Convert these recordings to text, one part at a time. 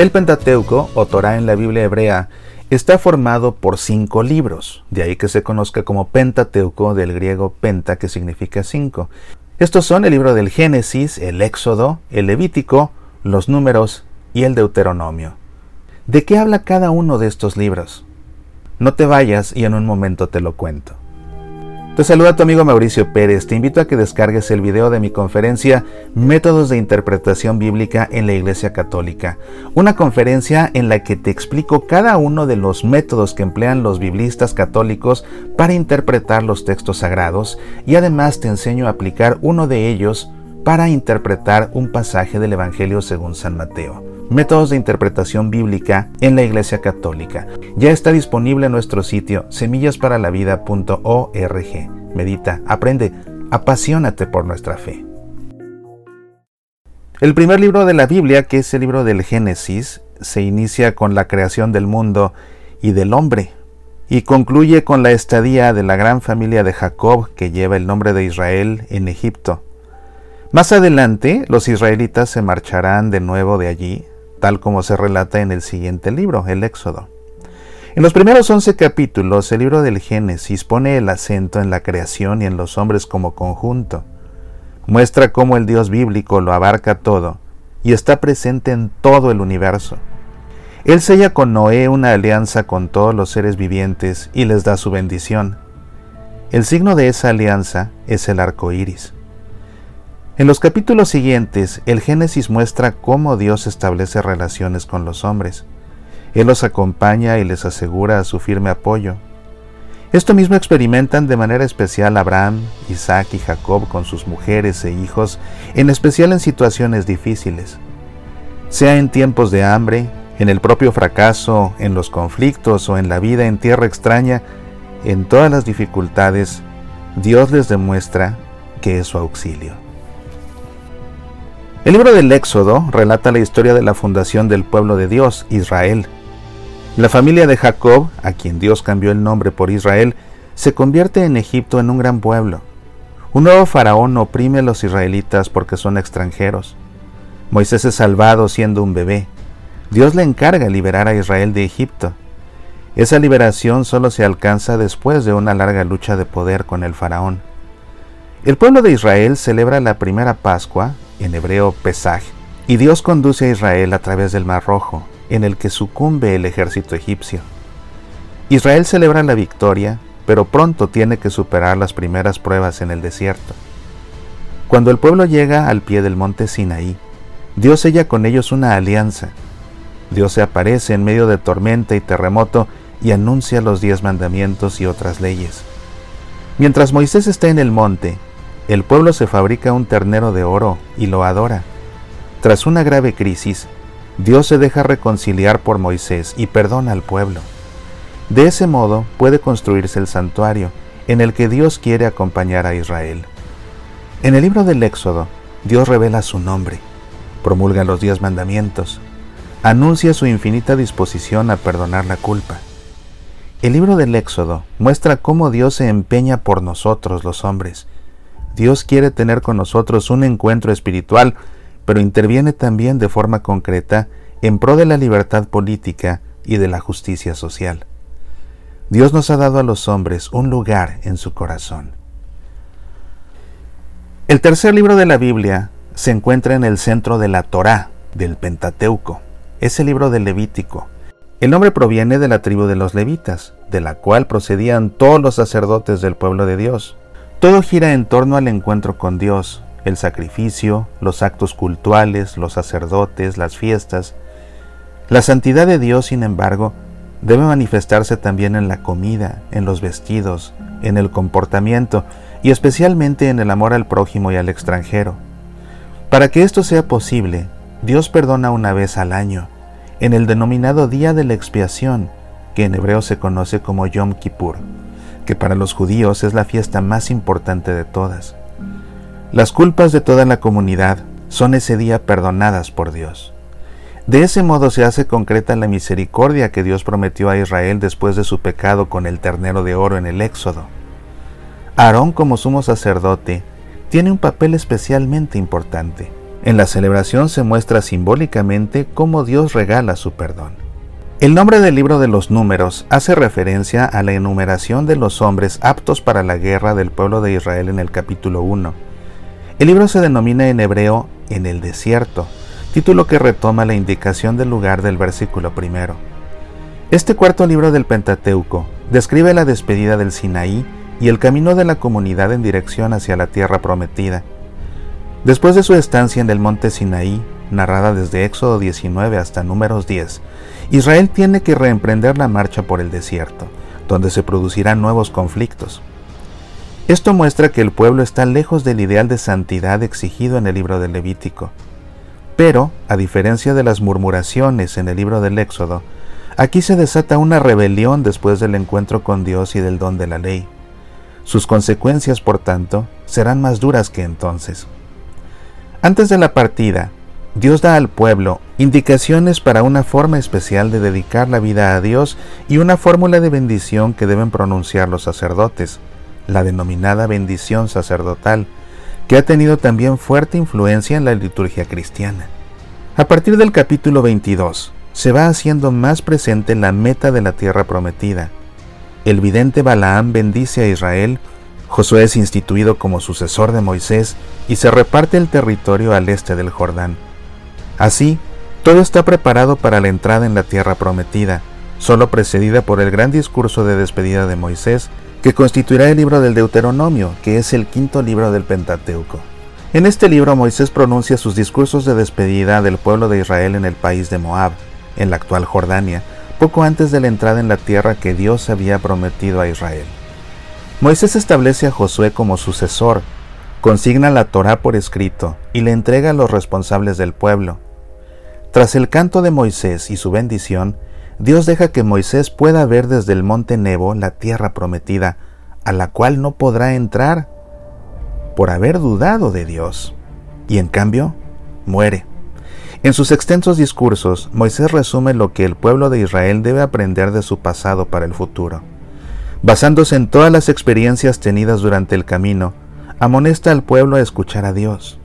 El Pentateuco, o Torah en la Biblia hebrea, está formado por cinco libros, de ahí que se conozca como Pentateuco del griego penta, que significa cinco. Estos son el libro del Génesis, el Éxodo, el Levítico, los Números y el Deuteronomio. ¿De qué habla cada uno de estos libros? No te vayas y en un momento te lo cuento. Te saluda tu amigo Mauricio Pérez. Te invito a que descargues el video de mi conferencia Métodos de Interpretación Bíblica en la Iglesia Católica. Una conferencia en la que te explico cada uno de los métodos que emplean los biblistas católicos para interpretar los textos sagrados y además te enseño a aplicar uno de ellos para interpretar un pasaje del Evangelio según San Mateo. Métodos de interpretación bíblica en la Iglesia Católica. Ya está disponible en nuestro sitio semillasparalavida.org. Medita, aprende, apasionate por nuestra fe. El primer libro de la Biblia, que es el libro del Génesis, se inicia con la creación del mundo y del hombre, y concluye con la estadía de la gran familia de Jacob que lleva el nombre de Israel en Egipto. Más adelante, los israelitas se marcharán de nuevo de allí tal como se relata en el siguiente libro, el Éxodo. En los primeros once capítulos, el libro del Génesis pone el acento en la creación y en los hombres como conjunto. Muestra cómo el Dios bíblico lo abarca todo y está presente en todo el universo. Él sella con Noé una alianza con todos los seres vivientes y les da su bendición. El signo de esa alianza es el arco iris. En los capítulos siguientes, el Génesis muestra cómo Dios establece relaciones con los hombres. Él los acompaña y les asegura su firme apoyo. Esto mismo experimentan de manera especial Abraham, Isaac y Jacob con sus mujeres e hijos, en especial en situaciones difíciles. Sea en tiempos de hambre, en el propio fracaso, en los conflictos o en la vida en tierra extraña, en todas las dificultades, Dios les demuestra que es su auxilio. El libro del Éxodo relata la historia de la fundación del pueblo de Dios, Israel. La familia de Jacob, a quien Dios cambió el nombre por Israel, se convierte en Egipto en un gran pueblo. Un nuevo faraón oprime a los israelitas porque son extranjeros. Moisés es salvado siendo un bebé. Dios le encarga liberar a Israel de Egipto. Esa liberación solo se alcanza después de una larga lucha de poder con el faraón. El pueblo de Israel celebra la primera Pascua, en hebreo Pesaj, y Dios conduce a Israel a través del Mar Rojo, en el que sucumbe el ejército egipcio. Israel celebra la victoria, pero pronto tiene que superar las primeras pruebas en el desierto. Cuando el pueblo llega al pie del monte Sinaí, Dios sella con ellos una alianza. Dios se aparece en medio de tormenta y terremoto y anuncia los diez mandamientos y otras leyes. Mientras Moisés está en el monte, el pueblo se fabrica un ternero de oro y lo adora. Tras una grave crisis, Dios se deja reconciliar por Moisés y perdona al pueblo. De ese modo puede construirse el santuario en el que Dios quiere acompañar a Israel. En el libro del Éxodo, Dios revela su nombre, promulga los diez mandamientos, anuncia su infinita disposición a perdonar la culpa. El libro del Éxodo muestra cómo Dios se empeña por nosotros los hombres, Dios quiere tener con nosotros un encuentro espiritual, pero interviene también de forma concreta en pro de la libertad política y de la justicia social. Dios nos ha dado a los hombres un lugar en su corazón. El tercer libro de la Biblia se encuentra en el centro de la Torá, del Pentateuco. Es el libro del Levítico. El nombre proviene de la tribu de los levitas, de la cual procedían todos los sacerdotes del pueblo de Dios. Todo gira en torno al encuentro con Dios, el sacrificio, los actos cultuales, los sacerdotes, las fiestas. La santidad de Dios, sin embargo, debe manifestarse también en la comida, en los vestidos, en el comportamiento y especialmente en el amor al prójimo y al extranjero. Para que esto sea posible, Dios perdona una vez al año, en el denominado Día de la Expiación, que en hebreo se conoce como Yom Kippur que para los judíos es la fiesta más importante de todas. Las culpas de toda la comunidad son ese día perdonadas por Dios. De ese modo se hace concreta la misericordia que Dios prometió a Israel después de su pecado con el ternero de oro en el Éxodo. Aarón como sumo sacerdote tiene un papel especialmente importante. En la celebración se muestra simbólicamente cómo Dios regala su perdón. El nombre del libro de los números hace referencia a la enumeración de los hombres aptos para la guerra del pueblo de Israel en el capítulo 1. El libro se denomina en hebreo en el desierto, título que retoma la indicación del lugar del versículo primero. Este cuarto libro del Pentateuco describe la despedida del Sinaí y el camino de la comunidad en dirección hacia la tierra prometida. Después de su estancia en el monte Sinaí, narrada desde Éxodo 19 hasta Números 10, Israel tiene que reemprender la marcha por el desierto, donde se producirán nuevos conflictos. Esto muestra que el pueblo está lejos del ideal de santidad exigido en el libro del Levítico. Pero, a diferencia de las murmuraciones en el libro del Éxodo, aquí se desata una rebelión después del encuentro con Dios y del don de la ley. Sus consecuencias, por tanto, serán más duras que entonces. Antes de la partida, Dios da al pueblo indicaciones para una forma especial de dedicar la vida a Dios y una fórmula de bendición que deben pronunciar los sacerdotes, la denominada bendición sacerdotal, que ha tenido también fuerte influencia en la liturgia cristiana. A partir del capítulo 22, se va haciendo más presente la meta de la tierra prometida. El vidente Balaam bendice a Israel Josué es instituido como sucesor de Moisés y se reparte el territorio al este del Jordán. Así, todo está preparado para la entrada en la tierra prometida, solo precedida por el gran discurso de despedida de Moisés, que constituirá el libro del Deuteronomio, que es el quinto libro del Pentateuco. En este libro Moisés pronuncia sus discursos de despedida del pueblo de Israel en el país de Moab, en la actual Jordania, poco antes de la entrada en la tierra que Dios había prometido a Israel. Moisés establece a Josué como sucesor, consigna la Torá por escrito y le entrega a los responsables del pueblo. Tras el canto de Moisés y su bendición, Dios deja que Moisés pueda ver desde el monte Nebo la tierra prometida, a la cual no podrá entrar por haber dudado de Dios. Y en cambio, muere. En sus extensos discursos, Moisés resume lo que el pueblo de Israel debe aprender de su pasado para el futuro. Basándose en todas las experiencias tenidas durante el camino, amonesta al pueblo a escuchar a Dios.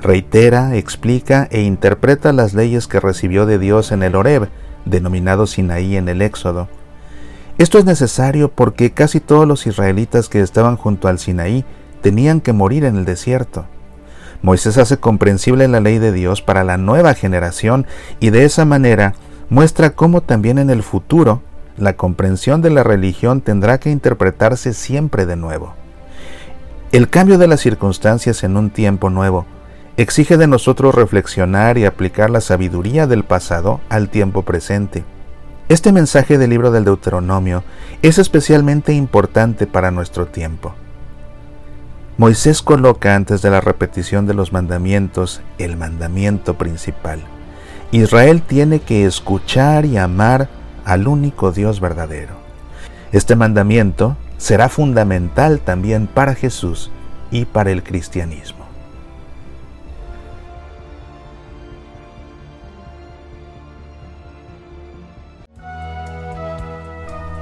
Reitera, explica e interpreta las leyes que recibió de Dios en el Horeb, denominado Sinaí en el Éxodo. Esto es necesario porque casi todos los israelitas que estaban junto al Sinaí tenían que morir en el desierto. Moisés hace comprensible la ley de Dios para la nueva generación y de esa manera muestra cómo también en el futuro la comprensión de la religión tendrá que interpretarse siempre de nuevo. El cambio de las circunstancias en un tiempo nuevo exige de nosotros reflexionar y aplicar la sabiduría del pasado al tiempo presente. Este mensaje del libro del Deuteronomio es especialmente importante para nuestro tiempo. Moisés coloca antes de la repetición de los mandamientos el mandamiento principal. Israel tiene que escuchar y amar al único Dios verdadero. Este mandamiento será fundamental también para Jesús y para el cristianismo.